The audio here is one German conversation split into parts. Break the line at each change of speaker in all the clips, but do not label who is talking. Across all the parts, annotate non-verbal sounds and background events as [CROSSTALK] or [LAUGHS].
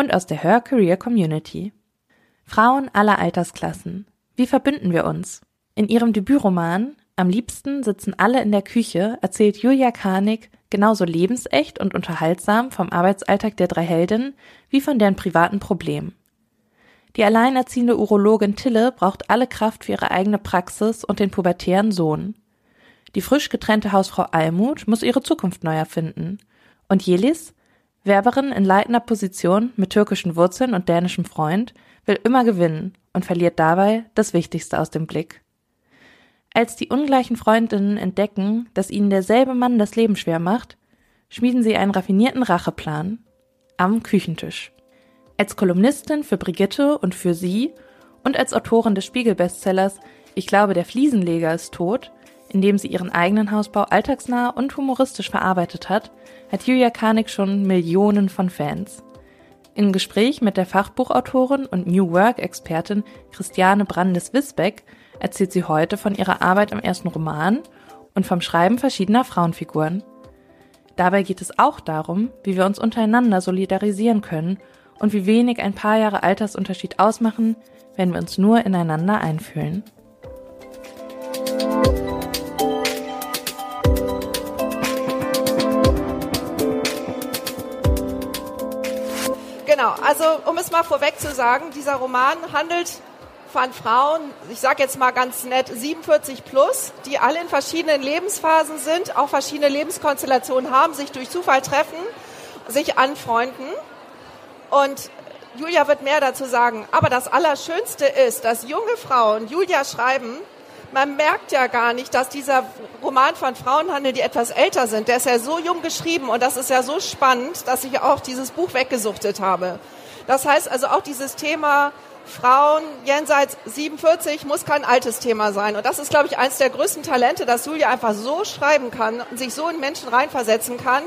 und aus der Her Career Community. Frauen aller Altersklassen. Wie verbünden wir uns? In ihrem Debütroman Am liebsten sitzen alle in der Küche erzählt Julia Karnig genauso lebensecht und unterhaltsam vom Arbeitsalltag der drei Heldinnen wie von deren privaten Problemen. Die alleinerziehende Urologin Tille braucht alle Kraft für ihre eigene Praxis und den pubertären Sohn. Die frisch getrennte Hausfrau Almut muss ihre Zukunft neu erfinden. Und Jelis, Werberin in leitender Position mit türkischen Wurzeln und dänischem Freund, will immer gewinnen und verliert dabei das Wichtigste aus dem Blick. Als die ungleichen Freundinnen entdecken, dass ihnen derselbe Mann das Leben schwer macht, schmieden sie einen raffinierten Racheplan am Küchentisch. Als Kolumnistin für Brigitte und für sie und als Autorin des Spiegel-Bestsellers Ich glaube, der Fliesenleger ist tot, in dem sie ihren eigenen Hausbau alltagsnah und humoristisch verarbeitet hat, hat Julia Karnig schon Millionen von Fans. Im Gespräch mit der Fachbuchautorin und New Work-Expertin Christiane Brandes-Wisbeck erzählt sie heute von ihrer Arbeit am ersten Roman und vom Schreiben verschiedener Frauenfiguren. Dabei geht es auch darum, wie wir uns untereinander solidarisieren können und wie wenig ein paar Jahre Altersunterschied ausmachen, wenn wir uns nur ineinander einfühlen.
Genau, also um es mal vorweg zu sagen, dieser Roman handelt von Frauen, ich sage jetzt mal ganz nett, 47 plus, die alle in verschiedenen Lebensphasen sind, auch verschiedene Lebenskonstellationen haben, sich durch Zufall treffen, sich anfreunden. Und Julia wird mehr dazu sagen. Aber das Allerschönste ist, dass junge Frauen Julia schreiben, man merkt ja gar nicht, dass dieser Roman von Frauen handelt, die etwas älter sind. Der ist ja so jung geschrieben und das ist ja so spannend, dass ich auch dieses Buch weggesuchtet habe. Das heißt also auch dieses Thema Frauen jenseits 47 muss kein altes Thema sein. Und das ist, glaube ich, eines der größten Talente, dass Julia einfach so schreiben kann und sich so in Menschen reinversetzen kann,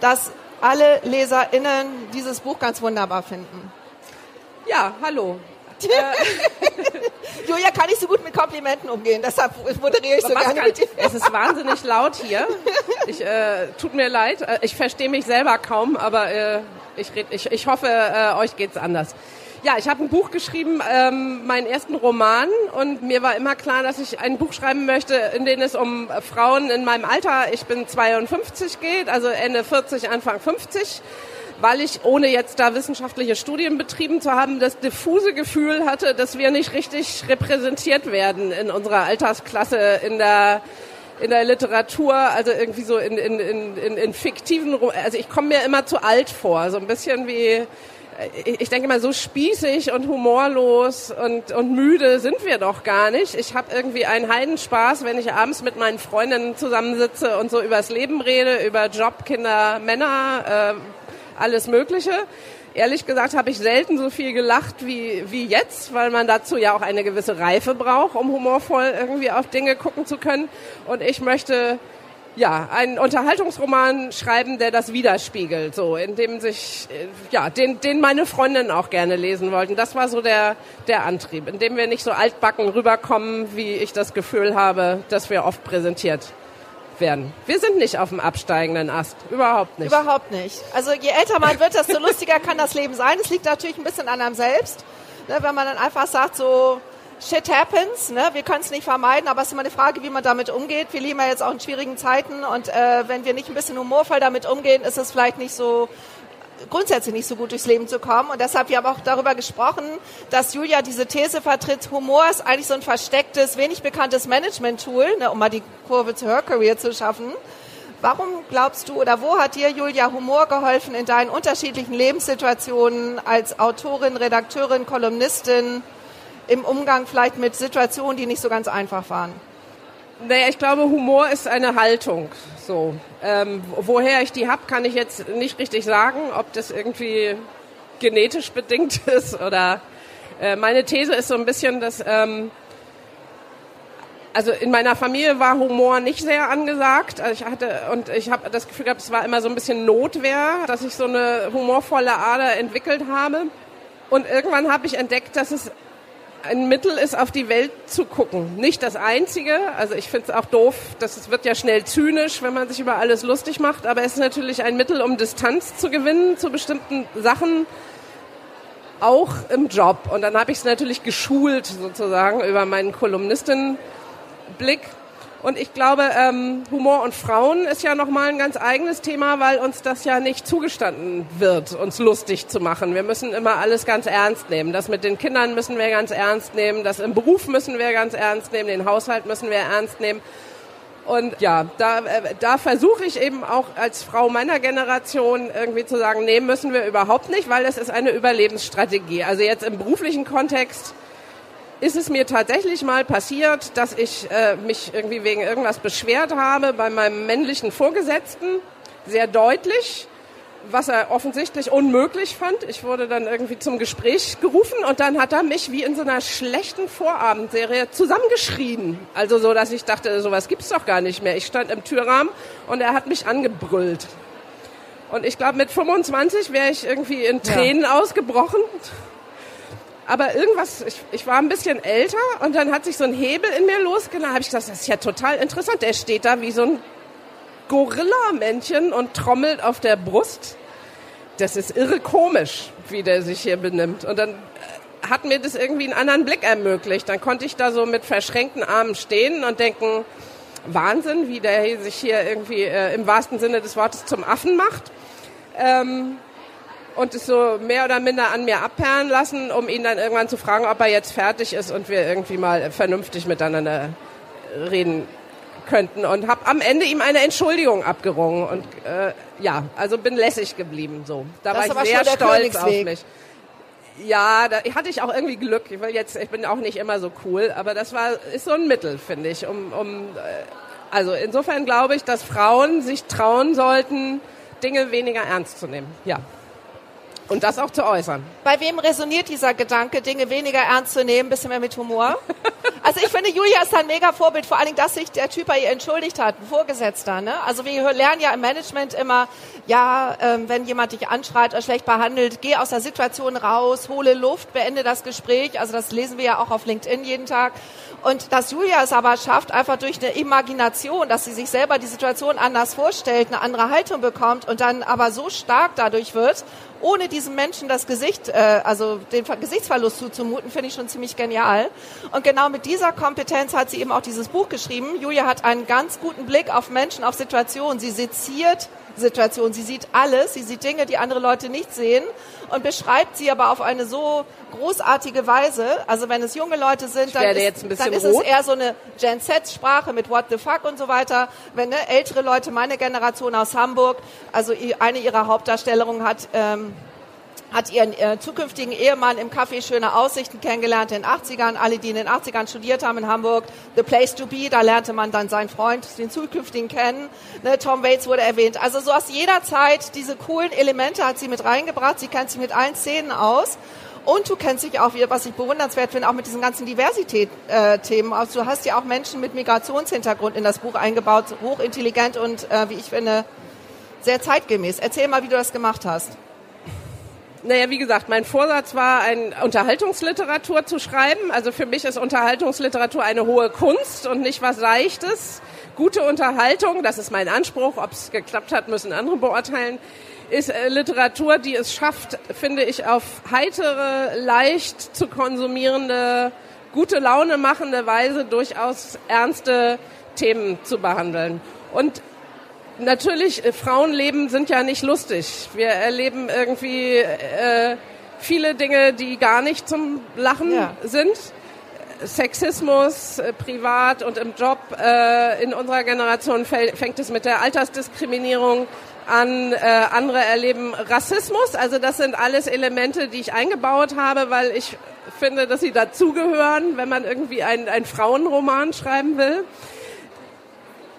dass alle LeserInnen dieses Buch ganz wunderbar finden.
Ja, hallo. [LAUGHS]
Julia kann nicht so gut mit Komplimenten umgehen, deshalb moderiere ich so gerne kann, mit dir.
Es ist wahnsinnig laut hier. Ich, äh, tut mir leid, äh, ich verstehe mich selber kaum, aber äh, ich, red, ich, ich hoffe, äh, euch geht's anders. Ja, ich habe ein Buch geschrieben, ähm, meinen ersten Roman und mir war immer klar, dass ich ein Buch schreiben möchte, in dem es um Frauen in meinem Alter, ich bin 52 geht, also Ende 40, Anfang 50 weil ich, ohne jetzt da wissenschaftliche Studien betrieben zu haben, das diffuse Gefühl hatte, dass wir nicht richtig repräsentiert werden in unserer Altersklasse, in der in der Literatur, also irgendwie so in, in, in, in, fiktiven, also ich komme mir immer zu alt vor, so ein bisschen wie ich denke mal, so spießig und humorlos und, und müde sind wir doch gar nicht. Ich habe irgendwie einen Heidenspaß, wenn ich abends mit meinen Freundinnen zusammensitze und so übers Leben rede, über Job, Kinder, Männer, äh, alles Mögliche. Ehrlich gesagt habe ich selten so viel gelacht wie, wie jetzt, weil man dazu ja auch eine gewisse Reife braucht, um humorvoll irgendwie auf Dinge gucken zu können. Und ich möchte ja, einen Unterhaltungsroman schreiben, der das widerspiegelt, so, in dem sich, äh, ja, den, den meine Freundinnen auch gerne lesen wollten. Das war so der, der Antrieb, in dem wir nicht so altbacken rüberkommen, wie ich das Gefühl habe, dass wir oft präsentiert werden. Wir sind nicht auf dem absteigenden Ast. Überhaupt nicht.
Überhaupt nicht. Also je älter man wird, desto lustiger kann das Leben sein. Es liegt natürlich ein bisschen an einem selbst. Ne, wenn man dann einfach sagt, so, Shit happens, ne? wir können es nicht vermeiden, aber es ist immer eine Frage, wie man damit umgeht. Wir leben ja jetzt auch in schwierigen Zeiten und äh, wenn wir nicht ein bisschen humorvoll damit umgehen, ist es vielleicht nicht so grundsätzlich nicht so gut durchs Leben zu kommen. Und deshalb, wir haben auch darüber gesprochen, dass Julia diese These vertritt, Humor ist eigentlich so ein verstecktes, wenig bekanntes Management-Tool, ne, um mal die Kurve zu Her Career zu schaffen. Warum glaubst du oder wo hat dir Julia Humor geholfen in deinen unterschiedlichen Lebenssituationen als Autorin, Redakteurin, Kolumnistin? im Umgang vielleicht mit Situationen, die nicht so ganz einfach waren?
Naja, ich glaube, Humor ist eine Haltung. So, ähm, woher ich die hab, kann ich jetzt nicht richtig sagen. Ob das irgendwie genetisch bedingt [LAUGHS] ist oder äh, meine These ist so ein bisschen, dass ähm, also in meiner Familie war Humor nicht sehr angesagt. Also ich hatte und ich habe das Gefühl gehabt, es war immer so ein bisschen Notwehr, dass ich so eine humorvolle Ader entwickelt habe. Und irgendwann habe ich entdeckt, dass es ein Mittel ist, auf die Welt zu gucken. Nicht das einzige. Also ich finde es auch doof, dass es wird ja schnell zynisch, wenn man sich über alles lustig macht. Aber es ist natürlich ein Mittel, um Distanz zu gewinnen zu bestimmten Sachen, auch im Job. Und dann habe ich es natürlich geschult sozusagen über meinen Kolumnistinnenblick. Und ich glaube, ähm, Humor und Frauen ist ja nochmal ein ganz eigenes Thema, weil uns das ja nicht zugestanden wird, uns lustig zu machen. Wir müssen immer alles ganz ernst nehmen. Das mit den Kindern müssen wir ganz ernst nehmen. Das im Beruf müssen wir ganz ernst nehmen. Den Haushalt müssen wir ernst nehmen. Und ja, da, äh, da versuche ich eben auch als Frau meiner Generation irgendwie zu sagen, nee, müssen wir überhaupt nicht, weil es ist eine Überlebensstrategie. Also jetzt im beruflichen Kontext ist es mir tatsächlich mal passiert, dass ich äh, mich irgendwie wegen irgendwas beschwert habe bei meinem männlichen Vorgesetzten, sehr deutlich, was er offensichtlich unmöglich fand. Ich wurde dann irgendwie zum Gespräch gerufen und dann hat er mich wie in so einer schlechten Vorabendserie zusammengeschrien. Also so, dass ich dachte, sowas gibt's doch gar nicht mehr. Ich stand im Türrahmen und er hat mich angebrüllt. Und ich glaube, mit 25 wäre ich irgendwie in Tränen ja. ausgebrochen aber irgendwas, ich, ich war ein bisschen älter und dann hat sich so ein Hebel in mir losgelassen. habe ich gedacht, das ist ja total interessant. Der steht da wie so ein Gorilla-Männchen und trommelt auf der Brust. Das ist irre komisch, wie der sich hier benimmt. Und dann äh, hat mir das irgendwie einen anderen Blick ermöglicht. Dann konnte ich da so mit verschränkten Armen stehen und denken, Wahnsinn, wie der sich hier irgendwie äh, im wahrsten Sinne des Wortes zum Affen macht. Ähm, und es so mehr oder minder an mir abperren lassen, um ihn dann irgendwann zu fragen, ob er jetzt fertig ist und wir irgendwie mal vernünftig miteinander reden könnten und habe am Ende ihm eine Entschuldigung abgerungen und äh, ja, also bin lässig geblieben so. Da das war ich sehr stolz auf mich. Ja, da hatte ich auch irgendwie Glück. Ich will jetzt, ich bin auch nicht immer so cool, aber das war ist so ein Mittel, finde ich, um, um äh, also insofern glaube ich, dass Frauen sich trauen sollten, Dinge weniger ernst zu nehmen. Ja. Und das auch zu äußern.
Bei wem resoniert dieser Gedanke, Dinge weniger ernst zu nehmen, bisschen mehr mit Humor? [LAUGHS] Also ich finde, Julia ist ein mega Vorbild, vor allen Dingen, dass sich der Typ bei ihr entschuldigt hat, ein Vorgesetzter. Ne? Also wir lernen ja im Management immer, ja, ähm, wenn jemand dich anschreit oder schlecht behandelt, geh aus der Situation raus, hole Luft, beende das Gespräch. Also das lesen wir ja auch auf LinkedIn jeden Tag. Und dass Julia es aber schafft, einfach durch eine Imagination, dass sie sich selber die Situation anders vorstellt, eine andere Haltung bekommt und dann aber so stark dadurch wird ohne diesem Menschen das Gesicht, äh, also den Gesichtsverlust zuzumuten, finde ich schon ziemlich genial. Und genau mit dieser Kompetenz hat sie eben auch dieses Buch geschrieben. Julia hat einen ganz guten Blick auf Menschen, auf Situationen. Sie seziert Situationen. Sie sieht alles. Sie sieht Dinge, die andere Leute nicht sehen und beschreibt sie aber auf eine so großartige Weise. Also wenn es junge Leute sind, dann, ist, dann ist, es eher so eine Gen Z-Sprache mit What the fuck und so weiter. Wenn ne, ältere Leute, meine Generation aus Hamburg, also eine ihrer Hauptdarstellungen hat ähm, hat ihren äh, zukünftigen Ehemann im Café Schöne Aussichten kennengelernt in den 80ern. Alle, die in den 80ern studiert haben in Hamburg, The Place to Be, da lernte man dann seinen Freund, den zukünftigen kennen. Ne, Tom Waits wurde erwähnt. Also so aus jeder Zeit diese coolen Elemente hat sie mit reingebracht. Sie kennt sich mit allen Szenen aus. Und du kennst dich auch, was ich bewundernswert finde, auch mit diesen ganzen Diversität-Themen. Äh, also du hast ja auch Menschen mit Migrationshintergrund in das Buch eingebaut, hochintelligent und, äh, wie ich finde, sehr zeitgemäß. Erzähl mal, wie du das gemacht hast.
Naja, wie gesagt, mein Vorsatz war, eine Unterhaltungsliteratur zu schreiben. Also für mich ist Unterhaltungsliteratur eine hohe Kunst und nicht was Leichtes. Gute Unterhaltung, das ist mein Anspruch. Ob es geklappt hat, müssen andere beurteilen. Ist äh, Literatur, die es schafft, finde ich, auf heitere, leicht zu konsumierende, gute Laune machende Weise durchaus ernste Themen zu behandeln. Und natürlich, äh, Frauenleben sind ja nicht lustig. Wir erleben irgendwie äh, viele Dinge, die gar nicht zum Lachen ja. sind. Sexismus äh, privat und im Job. Äh, in unserer Generation fängt es mit der Altersdiskriminierung an. Äh, andere erleben Rassismus. Also das sind alles Elemente, die ich eingebaut habe, weil ich finde, dass sie dazugehören, wenn man irgendwie einen, einen Frauenroman schreiben will.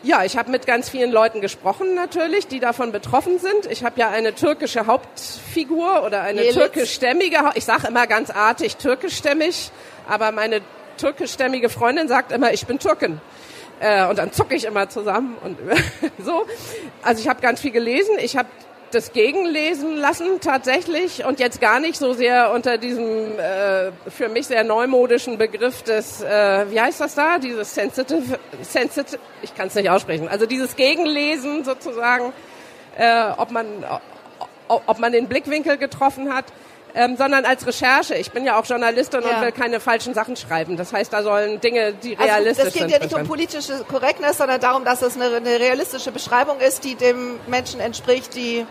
Ja, ich habe mit ganz vielen Leuten gesprochen natürlich, die davon betroffen sind. Ich habe ja eine türkische Hauptfigur oder eine
Jelitz.
türkischstämmige, ich sage immer ganz artig türkischstämmig, aber meine türkischstämmige Freundin sagt immer, ich bin Türkin. Äh, und dann zucke ich immer zusammen und [LAUGHS] so. Also ich habe ganz viel gelesen. Ich habe das gegenlesen lassen tatsächlich und jetzt gar nicht so sehr unter diesem äh, für mich sehr neumodischen Begriff des, äh, wie heißt das da, dieses sensitive, sensitive ich kann es nicht aussprechen, also dieses Gegenlesen sozusagen, äh, ob man ob man den Blickwinkel getroffen hat. Ähm, sondern als Recherche. Ich bin ja auch Journalistin
Ja.
und will keine falschen Sachen schreiben. Das heißt, da sollen Dinge, die
Also
realistisch
das geht
sind.
ja nicht um politische Korrektness, sondern darum, dass es eine, eine realistische Beschreibung ist, die dem Menschen entspricht, die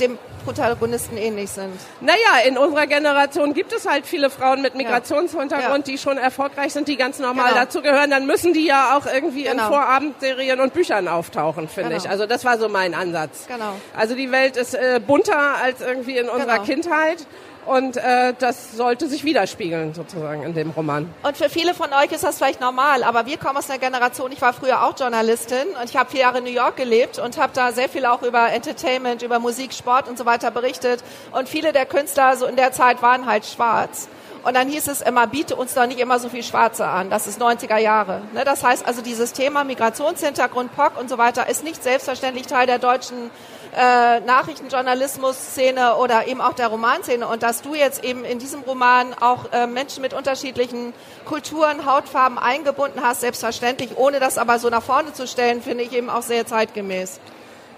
dem Protagonisten ähnlich sind.
Naja, in unserer Generation gibt es halt viele Frauen mit Migrationshintergrund,
Ja.
die schon erfolgreich sind, die ganz normal
Genau.
dazugehören. Dann müssen die ja auch irgendwie in
Genau.
Vorabendserien und Büchern auftauchen, finde
Genau.
ich. Also das war so mein Ansatz.
Genau.
Also die Welt ist äh, bunter als irgendwie in unserer
Genau.
Kindheit. Und äh, das sollte sich widerspiegeln sozusagen in dem Roman.
Und für viele von euch ist das vielleicht normal, aber wir kommen aus einer Generation, ich war früher auch Journalistin und ich habe vier Jahre in New York gelebt und habe da sehr viel auch über Entertainment, über Musik, Sport und so weiter berichtet. Und viele der Künstler so in der Zeit waren halt schwarz. Und dann hieß es immer, biete uns doch nicht immer so viel Schwarze an. Das ist 90er Jahre. Ne? Das heißt also, dieses Thema Migrationshintergrund, POC und so weiter ist nicht selbstverständlich Teil der deutschen äh, Nachrichtenjournalismus-Szene oder eben auch der Romanszene. Und dass du jetzt eben in diesem Roman auch äh, Menschen mit unterschiedlichen Kulturen, Hautfarben eingebunden hast, selbstverständlich, ohne das aber so nach vorne zu stellen, finde ich eben auch sehr zeitgemäß.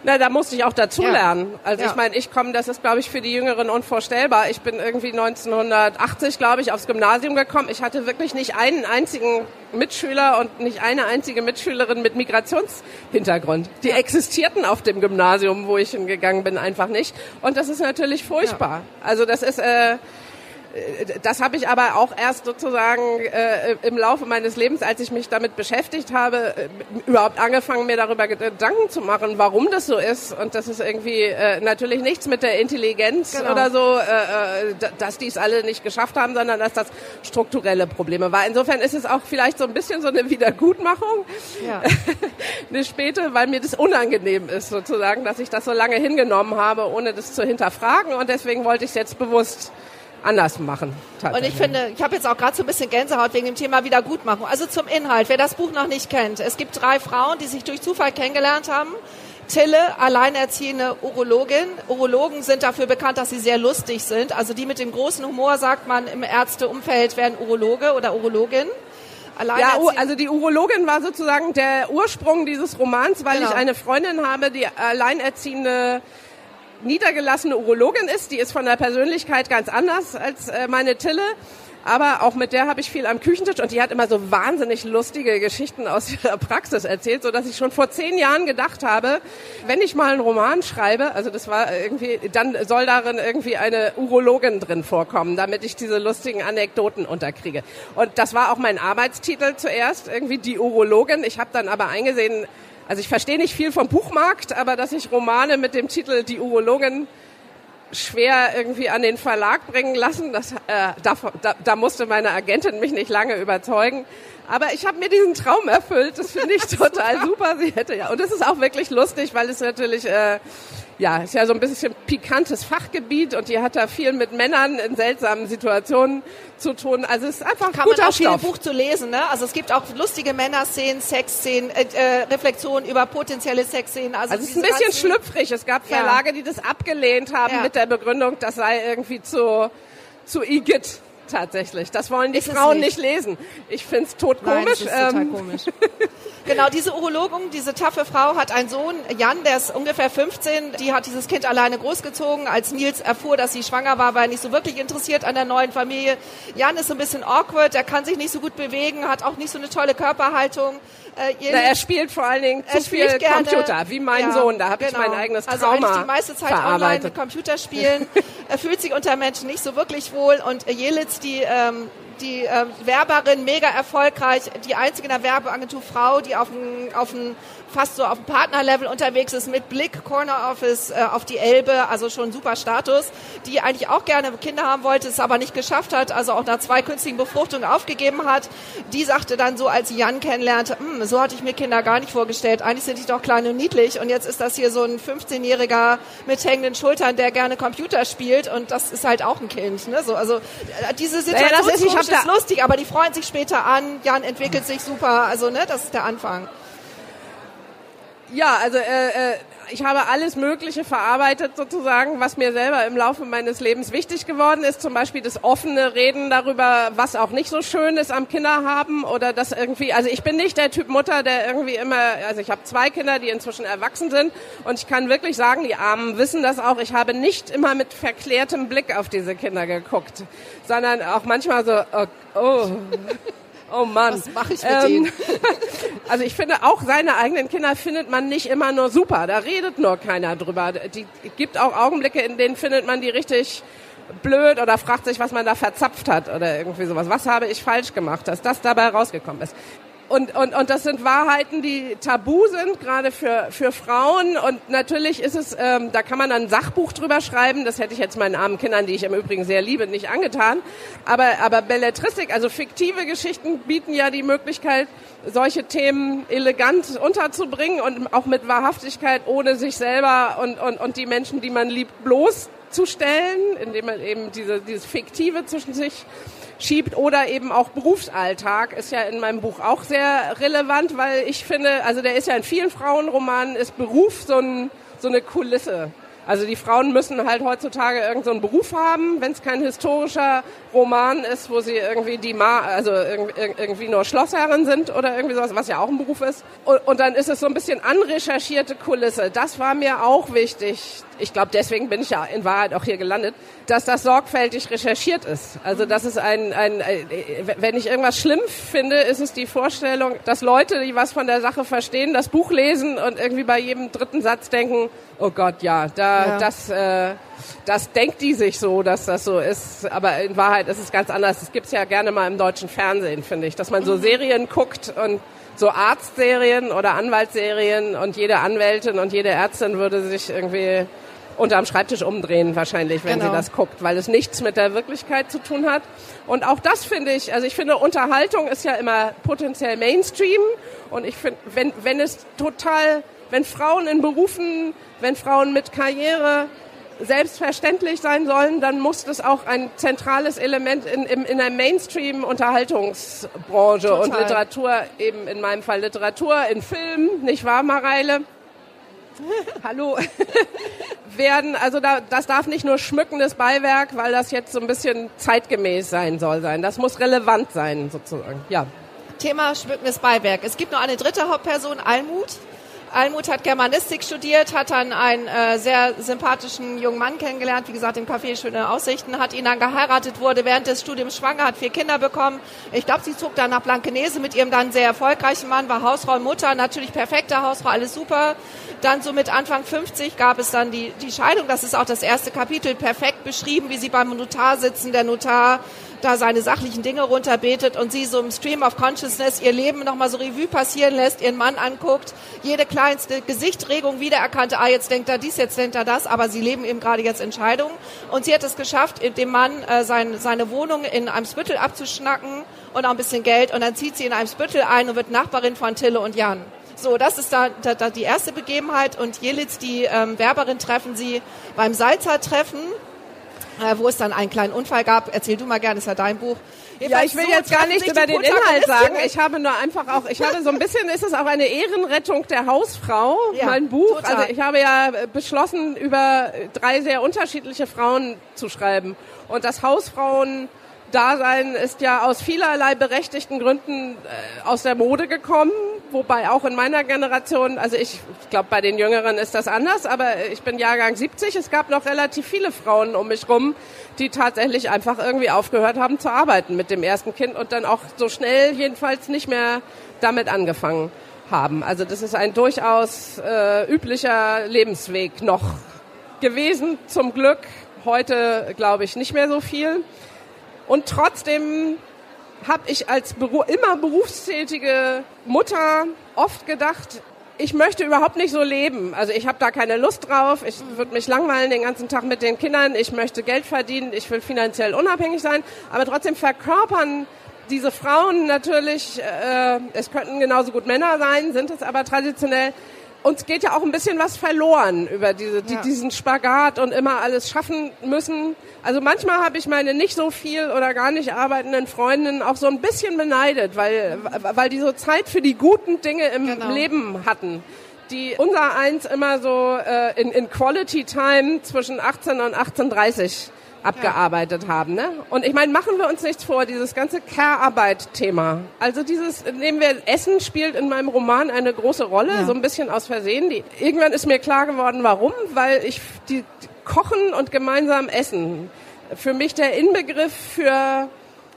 Na, da musste ich auch dazulernen.
Ja.
Also
Ja.
ich meine, ich komme, das ist, glaube ich, für die Jüngeren unvorstellbar. Ich bin irgendwie 1980, glaube ich, aufs Gymnasium gekommen. Ich hatte wirklich nicht einen einzigen Mitschüler und nicht eine einzige Mitschülerin mit Migrationshintergrund. Die existierten auf dem Gymnasium, wo ich hingegangen bin, einfach nicht. Und das ist natürlich furchtbar. Also das ist... Äh, das habe ich aber auch erst sozusagen äh, im Laufe meines Lebens, als ich mich damit beschäftigt habe, äh, überhaupt angefangen, mir darüber Gedanken zu machen, warum das so ist. Und das ist irgendwie äh, natürlich nichts mit der Intelligenz
Genau.
oder so, äh, äh, dass die es alle nicht geschafft haben, sondern dass das strukturelle Probleme war. Insofern ist es auch vielleicht so ein bisschen so eine Wiedergutmachung,
Ja. [LAUGHS]
eine späte, weil mir das unangenehm ist sozusagen, dass ich das so lange hingenommen habe, ohne das zu hinterfragen. Und deswegen wollte ich es jetzt bewusst anders machen.
Und ich finde, ich habe jetzt auch gerade so ein bisschen Gänsehaut wegen dem Thema Wiedergutmachung. Also zum Inhalt, wer das Buch noch nicht kennt. Es gibt drei Frauen, die sich durch Zufall kennengelernt haben. Tille, alleinerziehende Urologin. Urologen sind dafür bekannt, dass sie sehr lustig sind. Also die mit dem großen Humor, sagt man, im Ärzteumfeld werden Urologe oder Urologin.
Ja, also die Urologin war sozusagen der Ursprung dieses Romans, weil
Genau.
ich eine Freundin habe, die alleinerziehende niedergelassene Urologin ist. Die ist von der Persönlichkeit ganz anders als äh, meine Tille. Aber auch mit der habe ich viel am Küchentisch und die hat immer so wahnsinnig lustige Geschichten aus ihrer Praxis erzählt, so dass ich schon vor zehn Jahren gedacht habe, wenn ich mal einen Roman schreibe, also das war irgendwie, dann soll darin irgendwie eine Urologin drin vorkommen, damit ich diese lustigen Anekdoten unterkriege. Und das war auch mein Arbeitstitel zuerst, irgendwie die Urologin. Ich habe dann aber eingesehen, also ich verstehe nicht viel vom Buchmarkt, aber dass ich Romane mit dem Titel Die Urologin schwer irgendwie an den Verlag bringen lassen. Das, äh, da, da, da musste meine Agentin mich nicht lange überzeugen. Aber ich habe mir diesen Traum erfüllt. Das finde ich [LAUGHS] total super. Sie hätte ja und es ist auch wirklich lustig, weil es natürlich äh, ja ist ja so ein bisschen pikantes Fachgebiet und die hat da viel mit Männern in seltsamen Situationen zu tun. Also es ist einfach
kann
guter
man auch
Stoff.
Buch zu lesen. Ne? Also es gibt auch lustige Männerszenen, Sexszenen, äh, äh, Reflexionen über potenzielle Sexszenen. Also,
Also es ist ein bisschen schlüpfrig. Es gab
Ja.
Verlage, die das abgelehnt haben
Ja.
mit der Begründung, das sei irgendwie zu, zu igitt tatsächlich. Das wollen die
Ist es
Frauen
nicht.
nicht. lesen. Ich.
Nein, das ist total
ähm,
komisch. [LAUGHS] Genau, diese Urologin, diese taffe Frau hat einen Sohn, Jan, der ist ungefähr 15. Die hat dieses Kind alleine großgezogen. Als Nils erfuhr, dass sie schwanger war, war er nicht so wirklich interessiert an der neuen Familie. Jan ist so ein bisschen awkward, er kann sich nicht so gut bewegen, hat auch nicht so eine tolle Körperhaltung. Äh,
na, er spielt vor allen Dingen zu viel
gerne.
Computer, wie mein
Ja,
Sohn. Da habe ich
genau.
mein eigenes
Also
Trauma
eigentlich die meiste Zeit online
verarbeitet.
mit Computerspielen. [LAUGHS] er fühlt sich unter Menschen nicht so wirklich wohl. Und Jelitz, die, ähm, die äh, Werberin, mega erfolgreich, die einzige in der Werbeagentur Frau, die auf ein, auf ein fast so auf dem Partnerlevel unterwegs ist mit Blick, Corner Office äh, auf die Elbe, also schon super Status, die eigentlich auch gerne Kinder haben wollte, es aber nicht geschafft hat, also auch nach zwei künstlichen Befruchtungen aufgegeben hat. Die sagte dann so, als sie Jan kennenlernte, hm, so hatte ich mir Kinder gar nicht vorgestellt, eigentlich sind die doch klein und niedlich und jetzt ist das hier so ein 15-Jähriger mit hängenden Schultern, der gerne Computer spielt und das ist halt auch ein Kind. Ne? So, also äh, diese Situation naja, ist, ist lustig, aber die freuen sich später an, Jan entwickelt sich super, also ne, das ist der Anfang.
Ja, also äh, äh, ich habe alles Mögliche verarbeitet sozusagen, was mir selber im Laufe meines Lebens wichtig geworden ist. Zum Beispiel das offene Reden darüber, was auch nicht so schön ist am Kinderhaben oder das irgendwie. Also ich bin nicht der Typ Mutter, der irgendwie immer. Also ich habe zwei Kinder, die inzwischen erwachsen sind und ich kann wirklich sagen, die Armen wissen das auch. Ich habe nicht immer mit verklärtem Blick auf diese Kinder geguckt, sondern auch manchmal so. Oh, oh. [LAUGHS] Oh Mann.
Was mache ich mit ähm, denen? [LAUGHS]
Also ich finde, auch seine eigenen Kinder findet man nicht immer nur super. Da redet nur keiner drüber. Die gibt auch Augenblicke, in denen findet man die richtig blöd oder fragt sich, was man da verzapft hat oder irgendwie sowas. Was habe ich falsch gemacht, dass das dabei rausgekommen ist? Und, und, und das sind Wahrheiten, die tabu sind, gerade für, für Frauen. Und natürlich ist es, ähm, da kann man ein Sachbuch drüber schreiben. Das hätte ich jetzt meinen armen Kindern, die ich im Übrigen sehr liebe, nicht angetan. Aber, aber Belletristik, also fiktive Geschichten bieten ja die Möglichkeit, solche Themen elegant unterzubringen und auch mit Wahrhaftigkeit, ohne sich selber und, und, und die Menschen, die man liebt, bloßzustellen, indem man eben diese, dieses Fiktive zwischen sich schiebt oder eben auch Berufsalltag ist ja in meinem Buch auch sehr relevant, weil ich finde, also der ist ja in vielen Frauenromanen, ist Beruf so, ein, so eine Kulisse. Also die Frauen müssen halt heutzutage irgendeinen so Beruf haben, wenn es kein historischer Roman ist, wo sie irgendwie die Ma also irgendwie nur Schlossherrin sind oder irgendwie sowas, was ja auch ein Beruf ist. Und, und dann ist es so ein bisschen anrecherchierte Kulisse. Das war mir auch wichtig. Ich glaube, deswegen bin ich ja in Wahrheit auch hier gelandet, dass das sorgfältig recherchiert ist. Also das ist ein, ein, ein wenn ich irgendwas schlimm finde, ist es die Vorstellung, dass Leute, die was von der Sache verstehen, das Buch lesen und irgendwie bei jedem dritten Satz denken, oh Gott, ja, da, ja. das, äh, das denkt die sich so, dass das so ist. Aber in Wahrheit ist es ganz anders. Das gibt's ja gerne mal im deutschen Fernsehen, finde ich, dass man so mhm. Serien guckt und so Arztserien oder Anwaltsserien und jede Anwältin und jede Ärztin würde sich irgendwie unterm Schreibtisch umdrehen wahrscheinlich, wenn genau. sie das guckt, weil es nichts mit der Wirklichkeit zu tun hat. Und auch das finde ich, also ich finde Unterhaltung ist ja immer potenziell Mainstream und ich finde, wenn, wenn es total, wenn Frauen in Berufen, wenn Frauen mit Karriere selbstverständlich sein sollen, dann muss das auch ein zentrales Element in, in, in der Mainstream-Unterhaltungsbranche Total. und Literatur, eben in meinem Fall Literatur, in Filmen, nicht wahr, Mareile? [LAUGHS] Hallo. [LAUGHS] werden, also da, das darf nicht nur schmückendes Beiwerk, weil das jetzt so ein bisschen zeitgemäß sein soll sein. Das muss relevant sein, sozusagen. Ja.
Thema schmückendes Beiwerk. Es gibt noch eine dritte Hauptperson, Almut. Almut hat Germanistik studiert, hat dann einen äh, sehr sympathischen jungen Mann kennengelernt, wie gesagt, im Café Schöne Aussichten, hat ihn dann geheiratet, wurde während des Studiums schwanger, hat vier Kinder bekommen. Ich glaube, sie zog dann nach Blankenese mit ihrem dann sehr erfolgreichen Mann, war Hausfrau und Mutter, natürlich perfekte Hausfrau, alles super. Dann so mit Anfang 50 gab es dann die, die Scheidung, das ist auch das erste Kapitel, perfekt beschrieben, wie sie beim Notar sitzen, der Notar da seine sachlichen Dinge runterbetet und sie so im Stream of Consciousness ihr Leben nochmal so Revue passieren lässt, ihren Mann anguckt, jede kleinste Gesichtregung wiedererkannte, ah, jetzt denkt er dies, jetzt denkt er das, aber sie leben eben gerade jetzt Entscheidungen. Und sie hat es geschafft, dem Mann äh, sein, seine Wohnung in einem Spüttel abzuschnacken und auch ein bisschen Geld und dann zieht sie in einem Spüttel ein und wird Nachbarin von Tille und Jan. So, das ist da, da, da die erste Begebenheit und Jelitz, die ähm, Werberin, treffen sie beim Salzer-Treffen wo es dann einen kleinen Unfall gab. Erzähl du mal gerne, ist ja dein Buch.
Ja, ich will so jetzt gar nicht über den Inhalt sagen. Ich habe nur einfach auch, ich habe so ein bisschen, ist es auch eine Ehrenrettung der Hausfrau, ja, mein Buch. Total. Also ich habe ja beschlossen, über drei sehr unterschiedliche Frauen zu schreiben. Und das Hausfrauen Dasein ist ja aus vielerlei berechtigten Gründen äh, aus der Mode gekommen, wobei auch in meiner Generation, also ich glaube bei den Jüngeren ist das anders, aber ich bin Jahrgang 70, es gab noch relativ viele Frauen um mich rum, die tatsächlich einfach irgendwie aufgehört haben zu arbeiten mit dem ersten Kind und dann auch so schnell jedenfalls nicht mehr damit angefangen haben. Also das ist ein durchaus äh, üblicher Lebensweg noch gewesen, zum Glück. Heute glaube ich nicht mehr so viel. Und trotzdem habe ich als Beru immer berufstätige Mutter oft gedacht, ich möchte überhaupt nicht so leben. Also ich habe da keine Lust drauf. Ich würde mich langweilen den ganzen Tag mit den Kindern. Ich möchte Geld verdienen. Ich will finanziell unabhängig sein. Aber trotzdem verkörpern diese Frauen natürlich, äh, es könnten genauso gut Männer sein, sind es aber traditionell uns geht ja auch ein bisschen was verloren über diese, die, diesen Spagat und immer alles schaffen müssen. Also manchmal habe ich meine nicht so viel oder gar nicht arbeitenden Freundinnen auch so ein bisschen beneidet, weil, weil die so Zeit für die guten Dinge im genau. Leben hatten die unser eins immer so äh, in, in Quality Time zwischen 18 und 18.30 abgearbeitet haben. Ne? Und ich meine, machen wir uns nichts vor, dieses ganze Care-Arbeit-Thema. Also dieses, nehmen wir, Essen spielt in meinem Roman eine große Rolle, ja. so ein bisschen aus Versehen. Die, irgendwann ist mir klar geworden, warum, weil ich die, die Kochen und gemeinsam essen für mich der Inbegriff für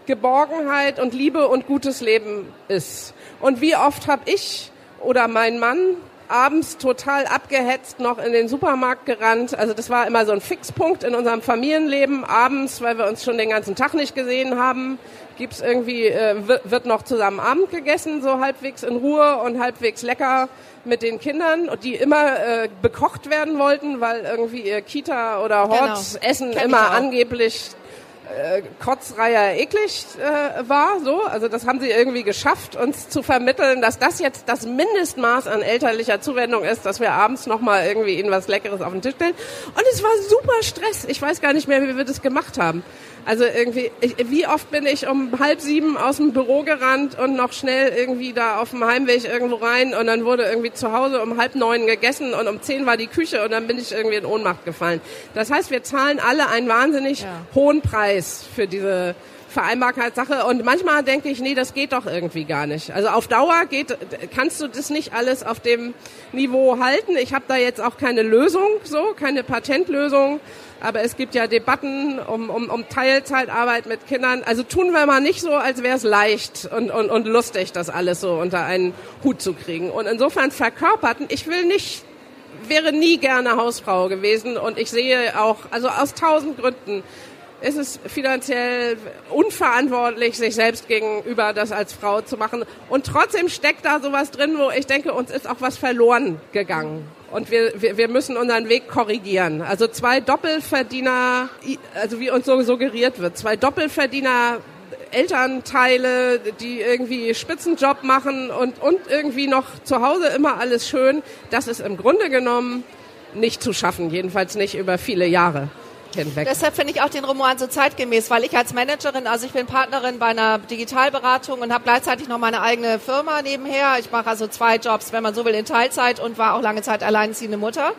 Geborgenheit und Liebe und gutes Leben ist. Und wie oft habe ich oder mein Mann abends total abgehetzt noch in den Supermarkt gerannt. Also das war immer so ein Fixpunkt in unserem Familienleben. Abends, weil wir uns schon den ganzen Tag nicht gesehen haben, gibt's irgendwie, äh, wird noch zusammen Abend gegessen, so halbwegs in Ruhe und halbwegs lecker mit den Kindern, die immer äh, bekocht werden wollten, weil irgendwie ihr Kita oder Hortsessen genau. immer angeblich äh, Kotzreiher eklig äh, war, so. Also das haben sie irgendwie geschafft, uns zu vermitteln, dass das jetzt das Mindestmaß an elterlicher Zuwendung ist, dass wir abends nochmal irgendwie ihnen was Leckeres auf den Tisch stellen. Und es war super Stress. Ich weiß gar nicht mehr, wie wir das gemacht haben. Also irgendwie, ich, wie oft bin ich um halb sieben aus dem Büro gerannt und noch schnell irgendwie da auf dem Heimweg irgendwo rein und dann wurde irgendwie zu Hause um halb neun gegessen und um zehn war die Küche und dann bin ich irgendwie in Ohnmacht gefallen. Das heißt, wir zahlen alle einen wahnsinnig ja. hohen Preis für diese Vereinbarkeitssache und manchmal denke ich, nee, das geht doch irgendwie gar nicht. Also auf Dauer geht, kannst du das nicht alles auf dem Niveau halten. Ich habe da jetzt auch keine Lösung, so keine Patentlösung. Aber es gibt ja Debatten um, um, um Teilzeitarbeit mit Kindern. Also tun wir mal nicht so, als wäre es leicht und, und, und lustig, das alles so unter einen Hut zu kriegen. Und insofern verkörperten, ich will nicht, wäre nie gerne Hausfrau gewesen und ich sehe auch, also aus tausend Gründen, ist es finanziell unverantwortlich, sich selbst gegenüber das als Frau zu machen. Und trotzdem steckt da sowas drin, wo ich denke, uns ist auch was verloren gegangen. Und wir, wir, wir müssen unseren Weg korrigieren. Also zwei Doppelverdiener, also wie uns so suggeriert wird, zwei Doppelverdiener Elternteile, die irgendwie Spitzenjob machen und, und irgendwie noch zu Hause immer alles schön, das ist im Grunde genommen nicht zu schaffen, jedenfalls nicht über viele Jahre
hinweg. Deshalb finde ich auch den Roman so zeitgemäß, weil ich als Managerin, also ich bin Partnerin bei einer Digitalberatung und habe gleichzeitig noch meine eigene Firma nebenher. Ich mache also zwei Jobs, wenn man so will, in Teilzeit und war auch lange Zeit alleinerziehende Mutter.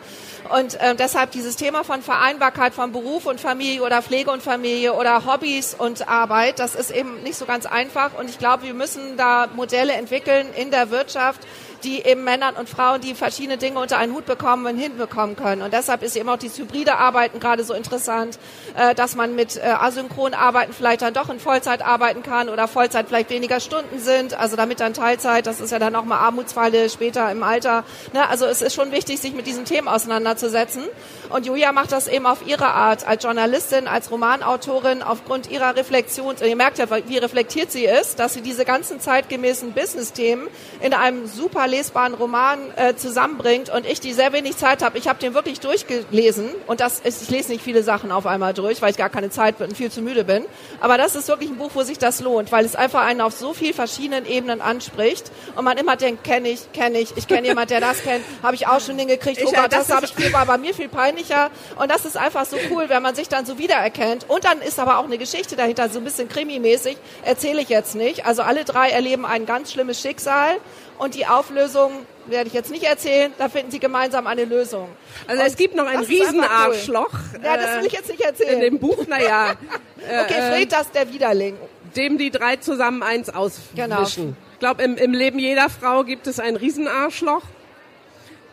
Und äh, deshalb dieses Thema von Vereinbarkeit von Beruf und Familie oder Pflege und Familie oder Hobbys und Arbeit, das ist eben nicht so ganz einfach. Und ich glaube, wir müssen da Modelle entwickeln in der Wirtschaft, die eben Männern und Frauen, die verschiedene Dinge unter einen Hut bekommen und hinbekommen können. Und deshalb ist eben auch dieses hybride Arbeiten gerade so interessant, äh, dass man mit äh, asynchron Arbeiten vielleicht dann doch in Vollzeit arbeiten kann oder Vollzeit vielleicht weniger Stunden sind, also damit dann Teilzeit, das ist ja dann auch mal Armutsfalle später im Alter. Ne? Also es ist schon wichtig, sich mit diesen Themen auseinanderzusetzen. Und Julia macht das eben auf ihre Art, als Journalistin, als Romanautorin, aufgrund ihrer Reflexion. Ihr merkt ja, wie reflektiert sie ist, dass sie diese ganzen zeitgemäßen Business-Themen in einem super lesbaren Roman äh, zusammenbringt und ich, die sehr wenig Zeit habe, ich habe den wirklich durchgelesen und das ist, ich lese nicht viele Sachen auf einmal durch, weil ich gar keine Zeit und viel zu müde bin. Aber das ist wirklich ein Buch, wo sich das lohnt, weil es einfach einen auf so vielen verschiedenen Ebenen anspricht und man immer denkt, kenne ich, kenne ich, ich kenne jemand, der das kennt, [LAUGHS] habe ich auch schon hingekriegt, oh Gott, das, das habe ich viel, war bei mir viel peinlicher und das ist einfach so cool, wenn man sich dann so wiedererkennt und dann ist aber auch eine Geschichte dahinter, so ein bisschen krimimäßig, erzähle ich jetzt nicht. Also alle drei erleben ein ganz schlimmes Schicksal und die Auflösung werde ich jetzt nicht erzählen, da finden sie gemeinsam eine Lösung.
Also und es gibt noch ein Riesenarschloch.
Cool. Ja, das will ich jetzt nicht erzählen.
In dem Buch, naja. [LAUGHS]
okay, äh, Fred, das der Widerling.
Dem die drei zusammen eins auswischen. Genau. Ich glaube, im, im Leben jeder Frau gibt es ein Riesenarschloch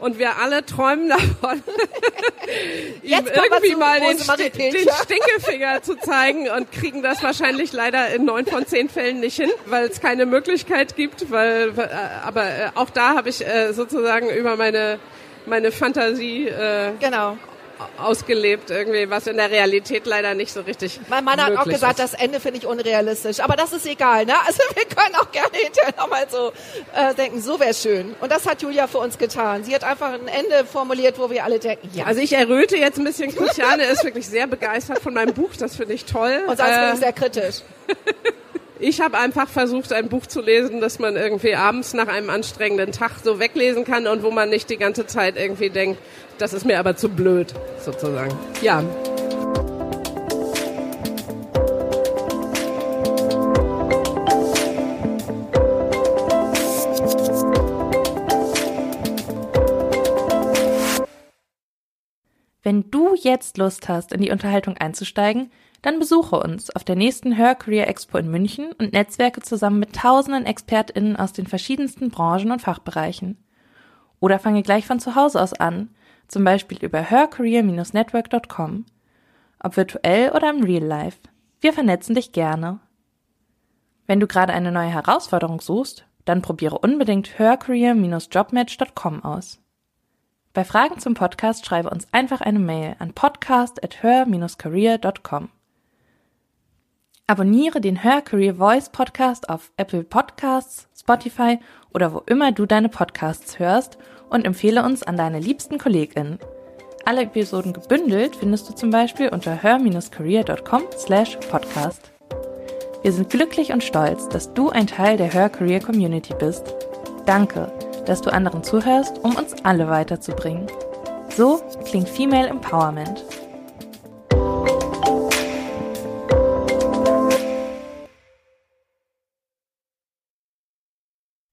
und wir alle träumen davon, [LAUGHS] ihm irgendwie mal den, den, Stinkefinger zu zeigen und kriegen das wahrscheinlich leider in neun von zehn Fällen nicht hin, weil es keine Möglichkeit gibt. Weil, äh, aber äh, auch da habe ich äh, sozusagen über meine meine Fantasie
genau
ausgelebt, irgendwie, was in der Realität leider nicht so richtig
Mein Mann hat auch gesagt,
ist.
das Ende finde ich unrealistisch. Aber das ist egal, ne? Also wir können auch gerne hinterher nochmal so äh, denken, so wäre schön. Und das hat Julia für uns getan. Sie hat einfach ein Ende formuliert, wo wir alle denken, ja.
Also ich erröte jetzt ein bisschen. Christiane [LAUGHS] ist wirklich sehr begeistert von meinem Buch. Das finde ich toll.
Und sonst bin
Äh,
ich sehr kritisch. [LAUGHS]
Ich habe einfach versucht, ein Buch zu lesen, das man irgendwie abends nach einem anstrengenden Tag so weglesen kann und wo man nicht die ganze Zeit irgendwie denkt, das ist mir aber zu blöd, sozusagen. Ja.
Wenn du jetzt Lust hast, in die Unterhaltung einzusteigen, dann besuche uns auf der nächsten Her Career Expo in München und netzwerke zusammen mit tausenden ExpertInnen aus den verschiedensten Branchen und Fachbereichen. Oder fange gleich von zu Hause aus an, zum Beispiel über hercareer-network.com. Ob virtuell oder im Real Life. Wir vernetzen dich gerne. Wenn du gerade eine neue Herausforderung suchst, dann probiere unbedingt hercareer-jobmatch.com aus. Bei Fragen zum Podcast schreibe uns einfach eine Mail an podcast@her-career.com. Abonniere den Her Career Voice Podcast auf Apple Podcasts, Spotify oder wo immer du deine Podcasts hörst und empfehle uns an deine liebsten KollegInnen. Alle Episoden gebündelt findest du zum Beispiel unter her-career.com slash podcast. Wir sind glücklich und stolz, dass du ein Teil der Her Career Community bist. Danke, dass du anderen zuhörst, um uns alle weiterzubringen. So klingt Female Empowerment.